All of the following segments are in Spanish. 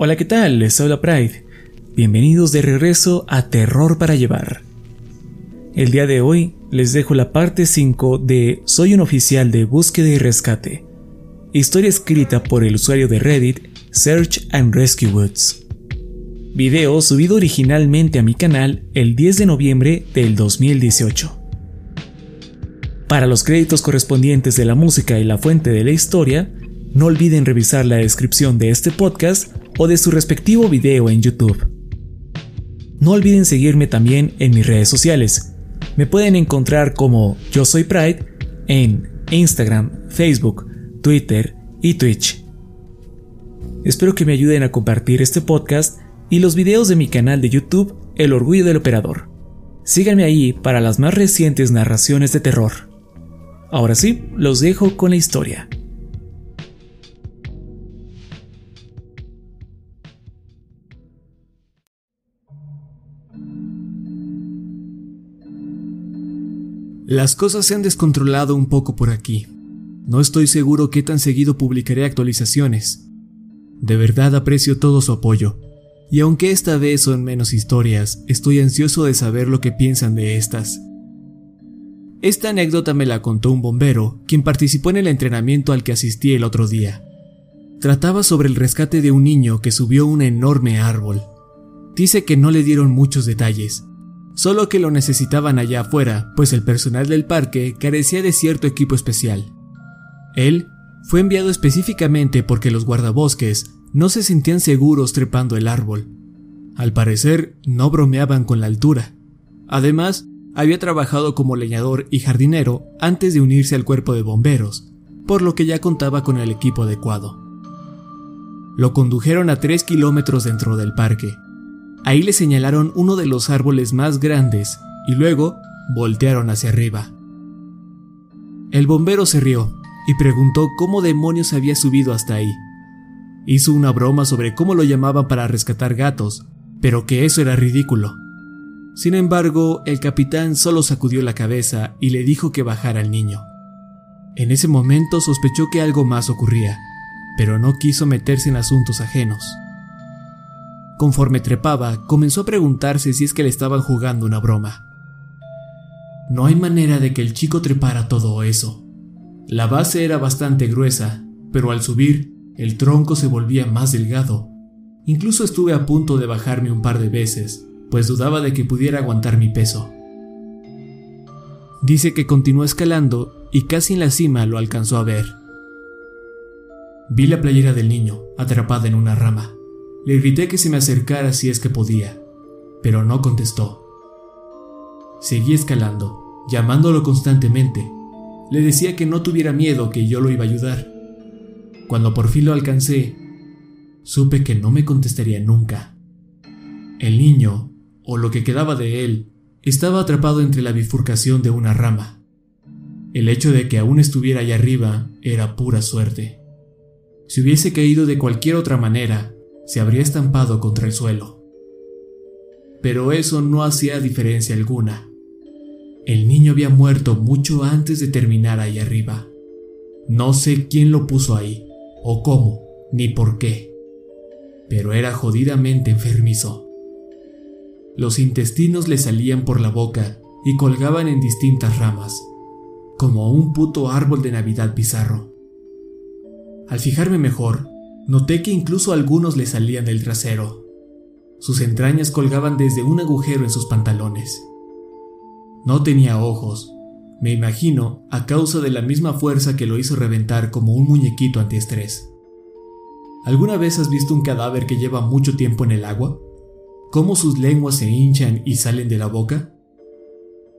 Hola, ¿qué tal? Les habla Pride. Bienvenidos de regreso a Terror para Llevar. El día de hoy les dejo la parte 5 de Soy un oficial de búsqueda y rescate. Historia escrita por el usuario de Reddit Search and Rescue Woods. Video subido originalmente a mi canal el 10 de noviembre del 2018. Para los créditos correspondientes de la música y la fuente de la historia, no olviden revisar la descripción de este podcast o de su respectivo video en YouTube. No olviden seguirme también en mis redes sociales. Me pueden encontrar como Yo Soy Pride en Instagram, Facebook, Twitter y Twitch. Espero que me ayuden a compartir este podcast y los videos de mi canal de YouTube El Orgullo del Operador. Síganme ahí para las más recientes narraciones de terror. Ahora sí, los dejo con la historia. Las cosas se han descontrolado un poco por aquí. No estoy seguro qué tan seguido publicaré actualizaciones. De verdad aprecio todo su apoyo. Y aunque esta vez son menos historias, estoy ansioso de saber lo que piensan de estas. Esta anécdota me la contó un bombero, quien participó en el entrenamiento al que asistí el otro día. Trataba sobre el rescate de un niño que subió un enorme árbol. Dice que no le dieron muchos detalles, solo que lo necesitaban allá afuera, pues el personal del parque carecía de cierto equipo especial. Él fue enviado específicamente porque los guardabosques no se sentían seguros trepando el árbol. Al parecer, no bromeaban con la altura. Además, había trabajado como leñador y jardinero antes de unirse al cuerpo de bomberos, por lo que ya contaba con el equipo adecuado. Lo condujeron a tres kilómetros dentro del parque, Ahí le señalaron uno de los árboles más grandes y luego voltearon hacia arriba. El bombero se rió y preguntó cómo demonios había subido hasta ahí. Hizo una broma sobre cómo lo llamaban para rescatar gatos, pero que eso era ridículo. Sin embargo, el capitán solo sacudió la cabeza y le dijo que bajara al niño. En ese momento sospechó que algo más ocurría, pero no quiso meterse en asuntos ajenos. Conforme trepaba, comenzó a preguntarse si es que le estaban jugando una broma. No hay manera de que el chico trepara todo eso. La base era bastante gruesa, pero al subir, el tronco se volvía más delgado. Incluso estuve a punto de bajarme un par de veces, pues dudaba de que pudiera aguantar mi peso. Dice que continuó escalando y casi en la cima lo alcanzó a ver. Vi la playera del niño, atrapada en una rama. Le grité que se me acercara si es que podía, pero no contestó. Seguí escalando, llamándolo constantemente. Le decía que no tuviera miedo, que yo lo iba a ayudar. Cuando por fin lo alcancé, supe que no me contestaría nunca. El niño, o lo que quedaba de él, estaba atrapado entre la bifurcación de una rama. El hecho de que aún estuviera allá arriba era pura suerte. Si hubiese caído de cualquier otra manera, se habría estampado contra el suelo. Pero eso no hacía diferencia alguna. El niño había muerto mucho antes de terminar ahí arriba. No sé quién lo puso ahí, o cómo, ni por qué. Pero era jodidamente enfermizo. Los intestinos le salían por la boca y colgaban en distintas ramas, como un puto árbol de Navidad bizarro. Al fijarme mejor, noté que incluso algunos le salían del trasero. Sus entrañas colgaban desde un agujero en sus pantalones. No tenía ojos, me imagino a causa de la misma fuerza que lo hizo reventar como un muñequito antiestrés. ¿Alguna vez has visto un cadáver que lleva mucho tiempo en el agua? ¿Cómo sus lenguas se hinchan y salen de la boca?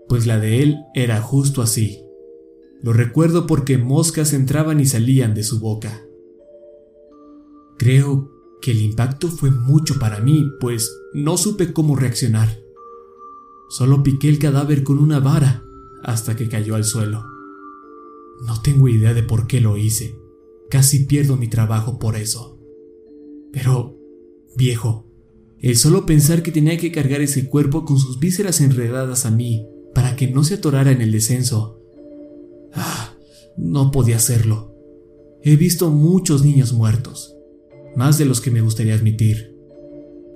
Pues la de él era justo así. Lo recuerdo porque moscas entraban y salían de su boca. Creo que el impacto fue mucho para mí, pues no supe cómo reaccionar. Solo piqué el cadáver con una vara hasta que cayó al suelo. No tengo idea de por qué lo hice. Casi pierdo mi trabajo por eso. Pero, viejo, el solo pensar que tenía que cargar ese cuerpo con sus vísceras enredadas a mí para que no se atorara en el descenso. Ah, no podía hacerlo. He visto muchos niños muertos, más de los que me gustaría admitir.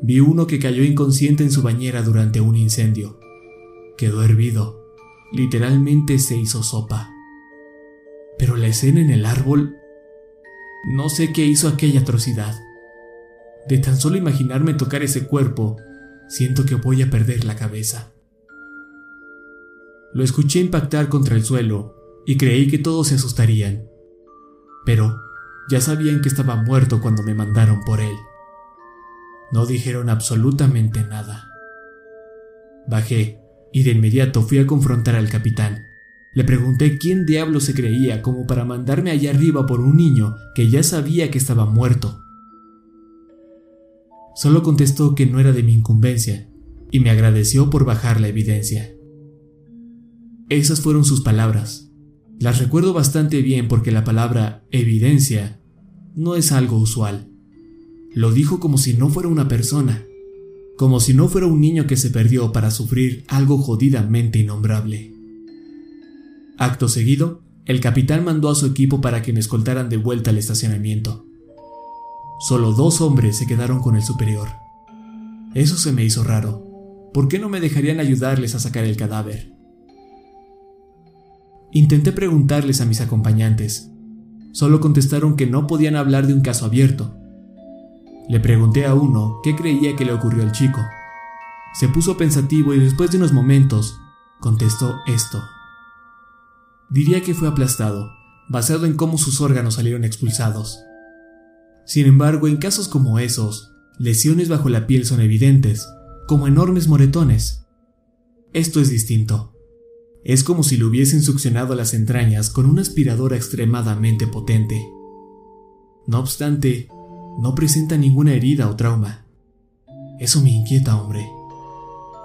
Vi uno que cayó inconsciente en su bañera durante un incendio. Quedó hervido. Literalmente se hizo sopa. Pero la escena en el árbol... No sé qué hizo aquella atrocidad. De tan solo imaginarme tocar ese cuerpo, siento que voy a perder la cabeza. Lo escuché impactar contra el suelo y creí que todos se asustarían. Pero ya sabían que estaba muerto cuando me mandaron por él. No dijeron absolutamente nada. Bajé y de inmediato fui a confrontar al capitán. Le pregunté quién diablo se creía como para mandarme allá arriba por un niño que ya sabía que estaba muerto. Solo contestó que no era de mi incumbencia y me agradeció por bajar la evidencia. Esas fueron sus palabras. Las recuerdo bastante bien porque la palabra evidencia no es algo usual. Lo dijo como si no fuera una persona, como si no fuera un niño que se perdió para sufrir algo jodidamente innombrable. Acto seguido, el capitán mandó a su equipo para que me escoltaran de vuelta al estacionamiento. Solo dos hombres se quedaron con el superior. Eso se me hizo raro. ¿Por qué no me dejarían ayudarles a sacar el cadáver? Intenté preguntarles a mis acompañantes. Solo contestaron que no podían hablar de un caso abierto. Le pregunté a uno qué creía que le ocurrió al chico. Se puso pensativo y después de unos momentos contestó esto. Diría que fue aplastado, basado en cómo sus órganos salieron expulsados. Sin embargo, en casos como esos, lesiones bajo la piel son evidentes, como enormes moretones. Esto es distinto. Es como si le hubiesen succionado las entrañas con una aspiradora extremadamente potente. No obstante, no presenta ninguna herida o trauma. Eso me inquieta, hombre.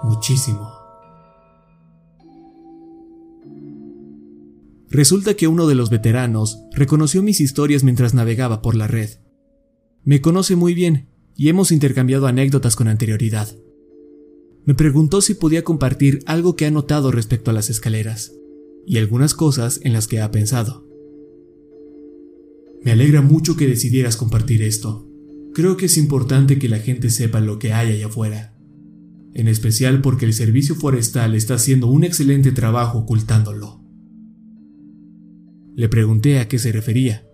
Muchísimo. Resulta que uno de los veteranos reconoció mis historias mientras navegaba por la red. Me conoce muy bien y hemos intercambiado anécdotas con anterioridad. Me preguntó si podía compartir algo que ha notado respecto a las escaleras y algunas cosas en las que ha pensado. Me alegra mucho que decidieras compartir esto. Creo que es importante que la gente sepa lo que hay allá afuera, en especial porque el servicio forestal está haciendo un excelente trabajo ocultándolo. Le pregunté a qué se refería.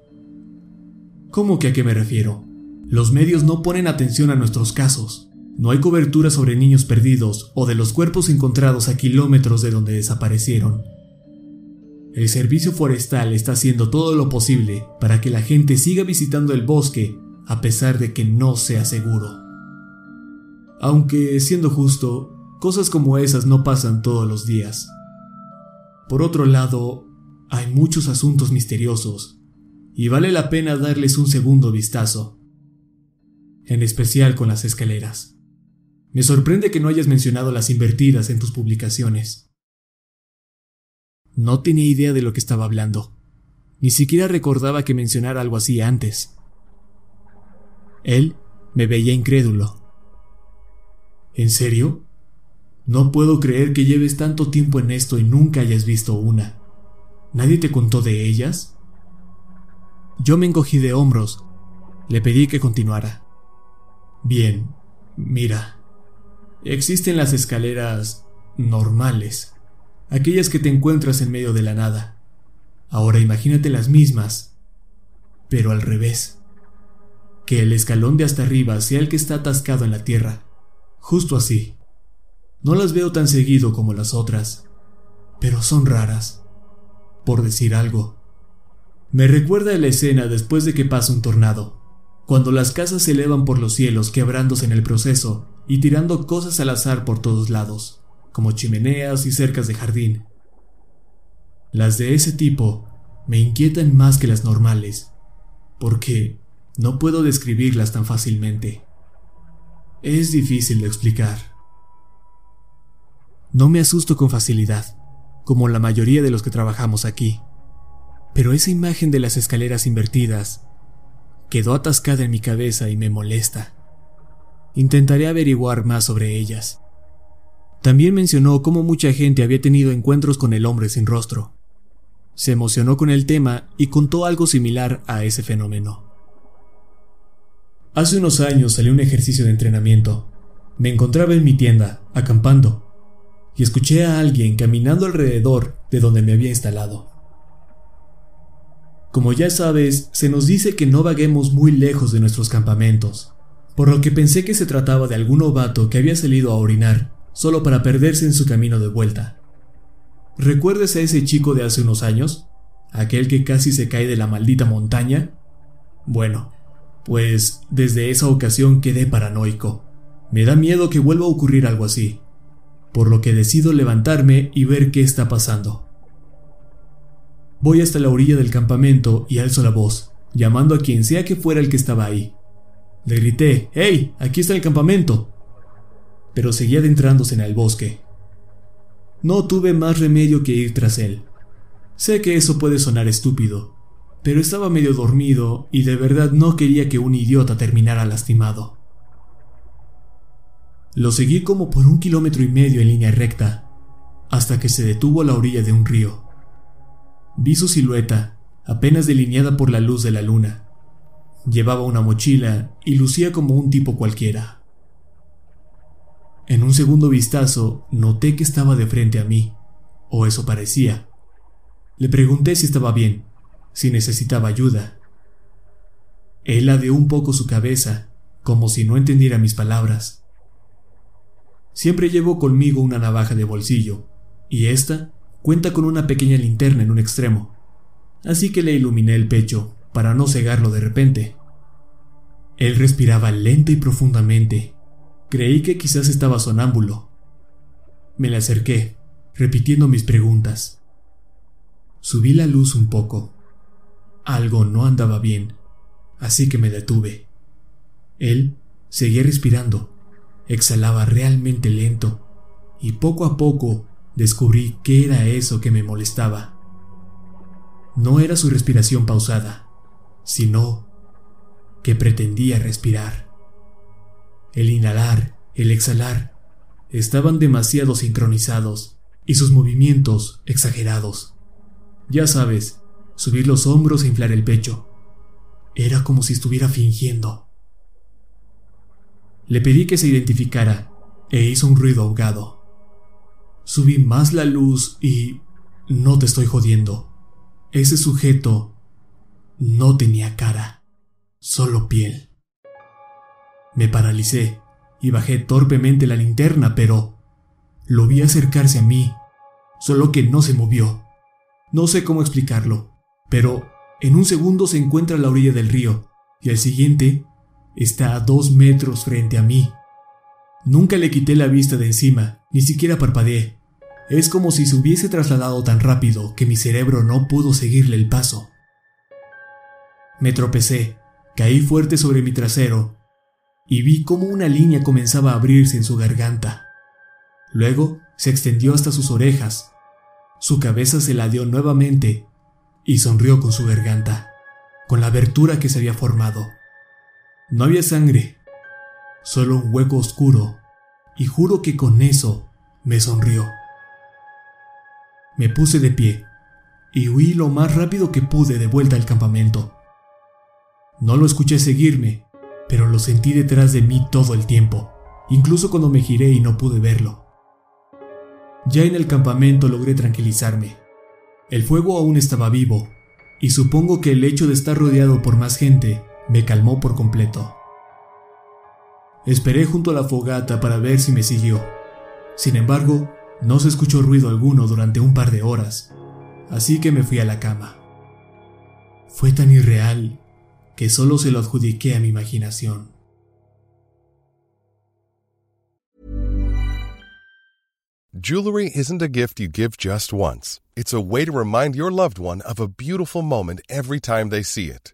¿Cómo que a qué me refiero? Los medios no ponen atención a nuestros casos. No hay cobertura sobre niños perdidos o de los cuerpos encontrados a kilómetros de donde desaparecieron. El servicio forestal está haciendo todo lo posible para que la gente siga visitando el bosque a pesar de que no sea seguro. Aunque, siendo justo, cosas como esas no pasan todos los días. Por otro lado, hay muchos asuntos misteriosos, y vale la pena darles un segundo vistazo en especial con las escaleras. Me sorprende que no hayas mencionado las invertidas en tus publicaciones. No tenía idea de lo que estaba hablando. Ni siquiera recordaba que mencionara algo así antes. Él me veía incrédulo. ¿En serio? No puedo creer que lleves tanto tiempo en esto y nunca hayas visto una. ¿Nadie te contó de ellas? Yo me encogí de hombros. Le pedí que continuara. Bien, mira. Existen las escaleras normales, aquellas que te encuentras en medio de la nada. Ahora imagínate las mismas, pero al revés. Que el escalón de hasta arriba sea el que está atascado en la tierra, justo así. No las veo tan seguido como las otras, pero son raras, por decir algo. Me recuerda la escena después de que pasa un tornado, cuando las casas se elevan por los cielos quebrándose en el proceso y tirando cosas al azar por todos lados, como chimeneas y cercas de jardín. Las de ese tipo me inquietan más que las normales, porque no puedo describirlas tan fácilmente. Es difícil de explicar. No me asusto con facilidad, como la mayoría de los que trabajamos aquí, pero esa imagen de las escaleras invertidas quedó atascada en mi cabeza y me molesta. Intentaré averiguar más sobre ellas. También mencionó cómo mucha gente había tenido encuentros con el hombre sin rostro. Se emocionó con el tema y contó algo similar a ese fenómeno. Hace unos años salí un ejercicio de entrenamiento. Me encontraba en mi tienda, acampando, y escuché a alguien caminando alrededor de donde me había instalado. Como ya sabes, se nos dice que no vaguemos muy lejos de nuestros campamentos, por lo que pensé que se trataba de algún novato que había salido a orinar, solo para perderse en su camino de vuelta. ¿Recuerdas a ese chico de hace unos años? ¿Aquel que casi se cae de la maldita montaña? Bueno, pues desde esa ocasión quedé paranoico. Me da miedo que vuelva a ocurrir algo así, por lo que decido levantarme y ver qué está pasando. Voy hasta la orilla del campamento y alzo la voz, llamando a quien sea que fuera el que estaba ahí. Le grité, ¡Hey! Aquí está el campamento. Pero seguía adentrándose en el bosque. No tuve más remedio que ir tras él. Sé que eso puede sonar estúpido, pero estaba medio dormido y de verdad no quería que un idiota terminara lastimado. Lo seguí como por un kilómetro y medio en línea recta, hasta que se detuvo a la orilla de un río. Vi su silueta, apenas delineada por la luz de la luna. Llevaba una mochila y lucía como un tipo cualquiera. En un segundo vistazo noté que estaba de frente a mí, o eso parecía. Le pregunté si estaba bien, si necesitaba ayuda. Él ladeó un poco su cabeza, como si no entendiera mis palabras. Siempre llevo conmigo una navaja de bolsillo, y esta Cuenta con una pequeña linterna en un extremo, así que le iluminé el pecho para no cegarlo de repente. Él respiraba lento y profundamente. Creí que quizás estaba sonámbulo. Me le acerqué, repitiendo mis preguntas. Subí la luz un poco. Algo no andaba bien, así que me detuve. Él seguía respirando, exhalaba realmente lento, y poco a poco descubrí qué era eso que me molestaba. No era su respiración pausada, sino que pretendía respirar. El inhalar, el exhalar, estaban demasiado sincronizados y sus movimientos exagerados. Ya sabes, subir los hombros e inflar el pecho. Era como si estuviera fingiendo. Le pedí que se identificara e hizo un ruido ahogado. Subí más la luz y... No te estoy jodiendo. Ese sujeto no tenía cara, solo piel. Me paralicé y bajé torpemente la linterna, pero lo vi acercarse a mí, solo que no se movió. No sé cómo explicarlo, pero en un segundo se encuentra a la orilla del río y al siguiente está a dos metros frente a mí. Nunca le quité la vista de encima, ni siquiera parpadeé. Es como si se hubiese trasladado tan rápido que mi cerebro no pudo seguirle el paso. Me tropecé, caí fuerte sobre mi trasero y vi cómo una línea comenzaba a abrirse en su garganta. Luego se extendió hasta sus orejas. Su cabeza se ladeó nuevamente y sonrió con su garganta, con la abertura que se había formado. No había sangre, solo un hueco oscuro, y juro que con eso me sonrió. Me puse de pie y huí lo más rápido que pude de vuelta al campamento. No lo escuché seguirme, pero lo sentí detrás de mí todo el tiempo, incluso cuando me giré y no pude verlo. Ya en el campamento logré tranquilizarme. El fuego aún estaba vivo, y supongo que el hecho de estar rodeado por más gente me calmó por completo. Esperé junto a la fogata para ver si me siguió. Sin embargo, no se escuchó ruido alguno durante un par de horas, así que me fui a la cama. Fue tan irreal que solo se lo adjudiqué a mi imaginación. Jewelry isn't a gift you give just once. It's a way to remind your loved one of a beautiful moment every time they see it.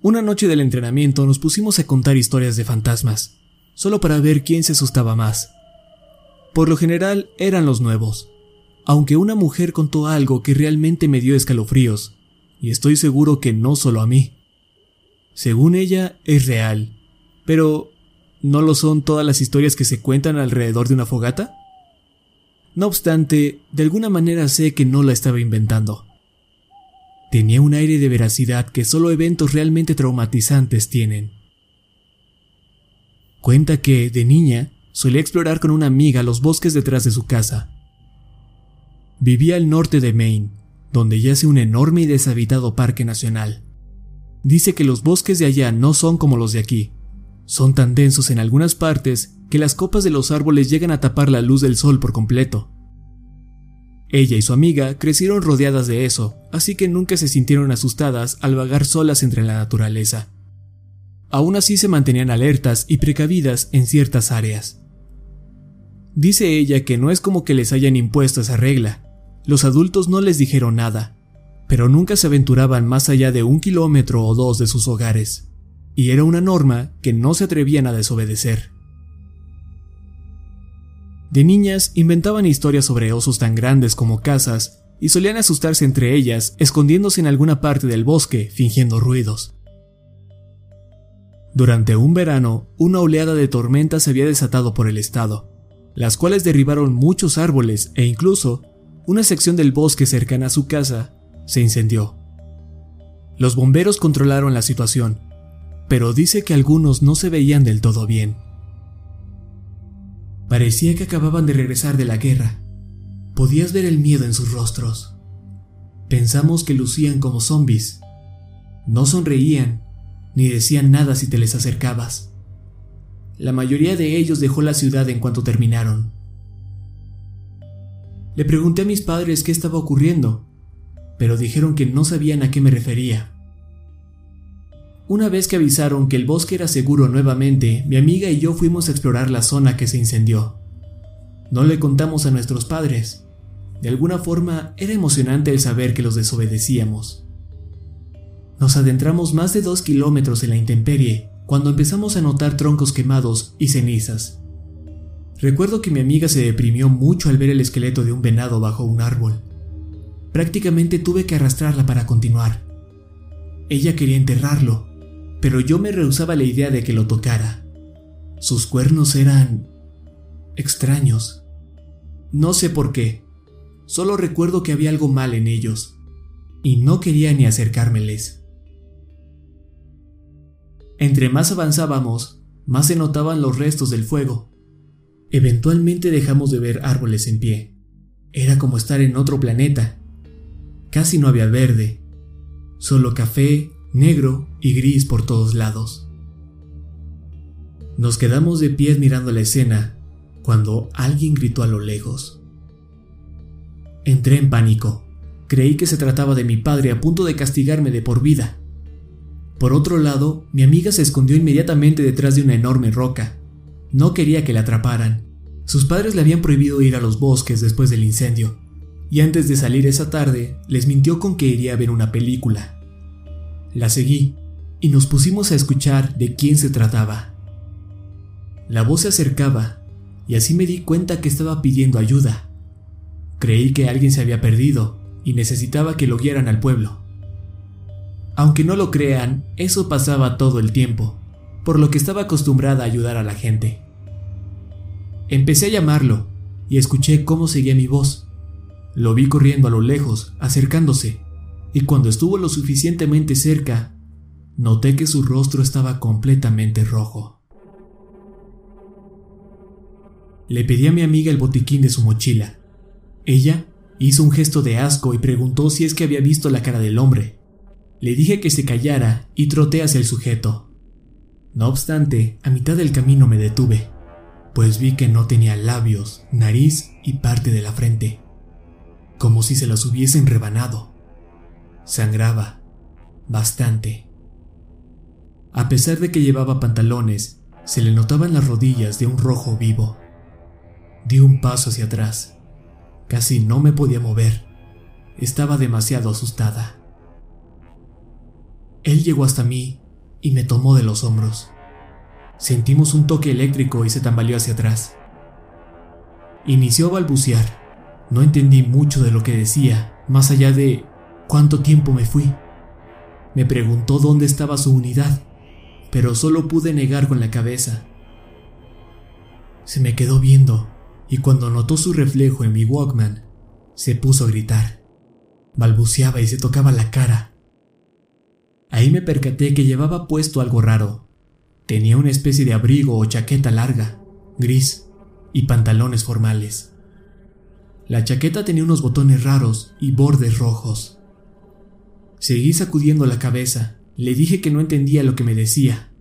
Una noche del entrenamiento nos pusimos a contar historias de fantasmas, solo para ver quién se asustaba más. Por lo general eran los nuevos, aunque una mujer contó algo que realmente me dio escalofríos, y estoy seguro que no solo a mí. Según ella, es real, pero ¿no lo son todas las historias que se cuentan alrededor de una fogata? No obstante, de alguna manera sé que no la estaba inventando. Tenía un aire de veracidad que solo eventos realmente traumatizantes tienen. Cuenta que, de niña, solía explorar con una amiga los bosques detrás de su casa. Vivía al norte de Maine, donde yace un enorme y deshabitado parque nacional. Dice que los bosques de allá no son como los de aquí. Son tan densos en algunas partes que las copas de los árboles llegan a tapar la luz del sol por completo. Ella y su amiga crecieron rodeadas de eso, así que nunca se sintieron asustadas al vagar solas entre la naturaleza. Aún así se mantenían alertas y precavidas en ciertas áreas. Dice ella que no es como que les hayan impuesto esa regla. Los adultos no les dijeron nada, pero nunca se aventuraban más allá de un kilómetro o dos de sus hogares, y era una norma que no se atrevían a desobedecer. De niñas inventaban historias sobre osos tan grandes como casas y solían asustarse entre ellas, escondiéndose en alguna parte del bosque, fingiendo ruidos. Durante un verano, una oleada de tormentas se había desatado por el estado, las cuales derribaron muchos árboles e incluso una sección del bosque cercana a su casa se incendió. Los bomberos controlaron la situación, pero dice que algunos no se veían del todo bien. Parecía que acababan de regresar de la guerra. Podías ver el miedo en sus rostros. Pensamos que lucían como zombies. No sonreían, ni decían nada si te les acercabas. La mayoría de ellos dejó la ciudad en cuanto terminaron. Le pregunté a mis padres qué estaba ocurriendo, pero dijeron que no sabían a qué me refería. Una vez que avisaron que el bosque era seguro nuevamente, mi amiga y yo fuimos a explorar la zona que se incendió. No le contamos a nuestros padres. De alguna forma era emocionante el saber que los desobedecíamos. Nos adentramos más de dos kilómetros en la intemperie cuando empezamos a notar troncos quemados y cenizas. Recuerdo que mi amiga se deprimió mucho al ver el esqueleto de un venado bajo un árbol. Prácticamente tuve que arrastrarla para continuar. Ella quería enterrarlo, pero yo me rehusaba la idea de que lo tocara. Sus cuernos eran extraños. No sé por qué, solo recuerdo que había algo mal en ellos. y no quería ni acercármeles. Entre más avanzábamos, más se notaban los restos del fuego. Eventualmente dejamos de ver árboles en pie. Era como estar en otro planeta. Casi no había verde, solo café, negro y gris por todos lados. Nos quedamos de pie mirando la escena cuando alguien gritó a lo lejos. Entré en pánico. Creí que se trataba de mi padre a punto de castigarme de por vida. Por otro lado, mi amiga se escondió inmediatamente detrás de una enorme roca. No quería que la atraparan. Sus padres le habían prohibido ir a los bosques después del incendio, y antes de salir esa tarde les mintió con que iría a ver una película. La seguí, y nos pusimos a escuchar de quién se trataba. La voz se acercaba, y así me di cuenta que estaba pidiendo ayuda. Creí que alguien se había perdido y necesitaba que lo guiaran al pueblo. Aunque no lo crean, eso pasaba todo el tiempo, por lo que estaba acostumbrada a ayudar a la gente. Empecé a llamarlo y escuché cómo seguía mi voz. Lo vi corriendo a lo lejos, acercándose, y cuando estuvo lo suficientemente cerca, noté que su rostro estaba completamente rojo. Le pedí a mi amiga el botiquín de su mochila. Ella hizo un gesto de asco y preguntó si es que había visto la cara del hombre. Le dije que se callara y troté hacia el sujeto. No obstante, a mitad del camino me detuve, pues vi que no tenía labios, nariz y parte de la frente, como si se los hubiesen rebanado. Sangraba, bastante. A pesar de que llevaba pantalones, se le notaban las rodillas de un rojo vivo. Di un paso hacia atrás. Casi no me podía mover. Estaba demasiado asustada. Él llegó hasta mí y me tomó de los hombros. Sentimos un toque eléctrico y se tambaleó hacia atrás. Inició a balbucear. No entendí mucho de lo que decía, más allá de cuánto tiempo me fui. Me preguntó dónde estaba su unidad, pero solo pude negar con la cabeza. Se me quedó viendo y cuando notó su reflejo en mi Walkman, se puso a gritar. Balbuceaba y se tocaba la cara. Ahí me percaté que llevaba puesto algo raro. Tenía una especie de abrigo o chaqueta larga, gris, y pantalones formales. La chaqueta tenía unos botones raros y bordes rojos. Seguí sacudiendo la cabeza. Le dije que no entendía lo que me decía.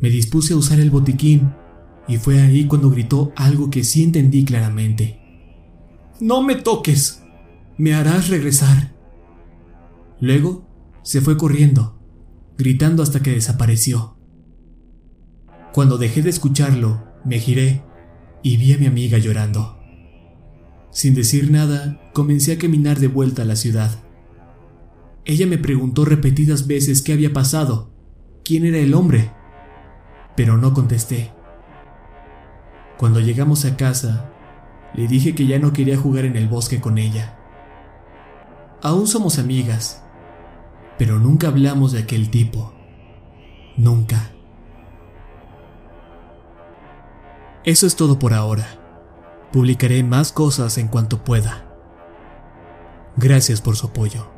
Me dispuse a usar el botiquín y fue ahí cuando gritó algo que sí entendí claramente. No me toques. Me harás regresar. Luego se fue corriendo, gritando hasta que desapareció. Cuando dejé de escucharlo, me giré y vi a mi amiga llorando. Sin decir nada, comencé a caminar de vuelta a la ciudad. Ella me preguntó repetidas veces qué había pasado, quién era el hombre, pero no contesté. Cuando llegamos a casa, le dije que ya no quería jugar en el bosque con ella. Aún somos amigas, pero nunca hablamos de aquel tipo. Nunca. Eso es todo por ahora. Publicaré más cosas en cuanto pueda. Gracias por su apoyo.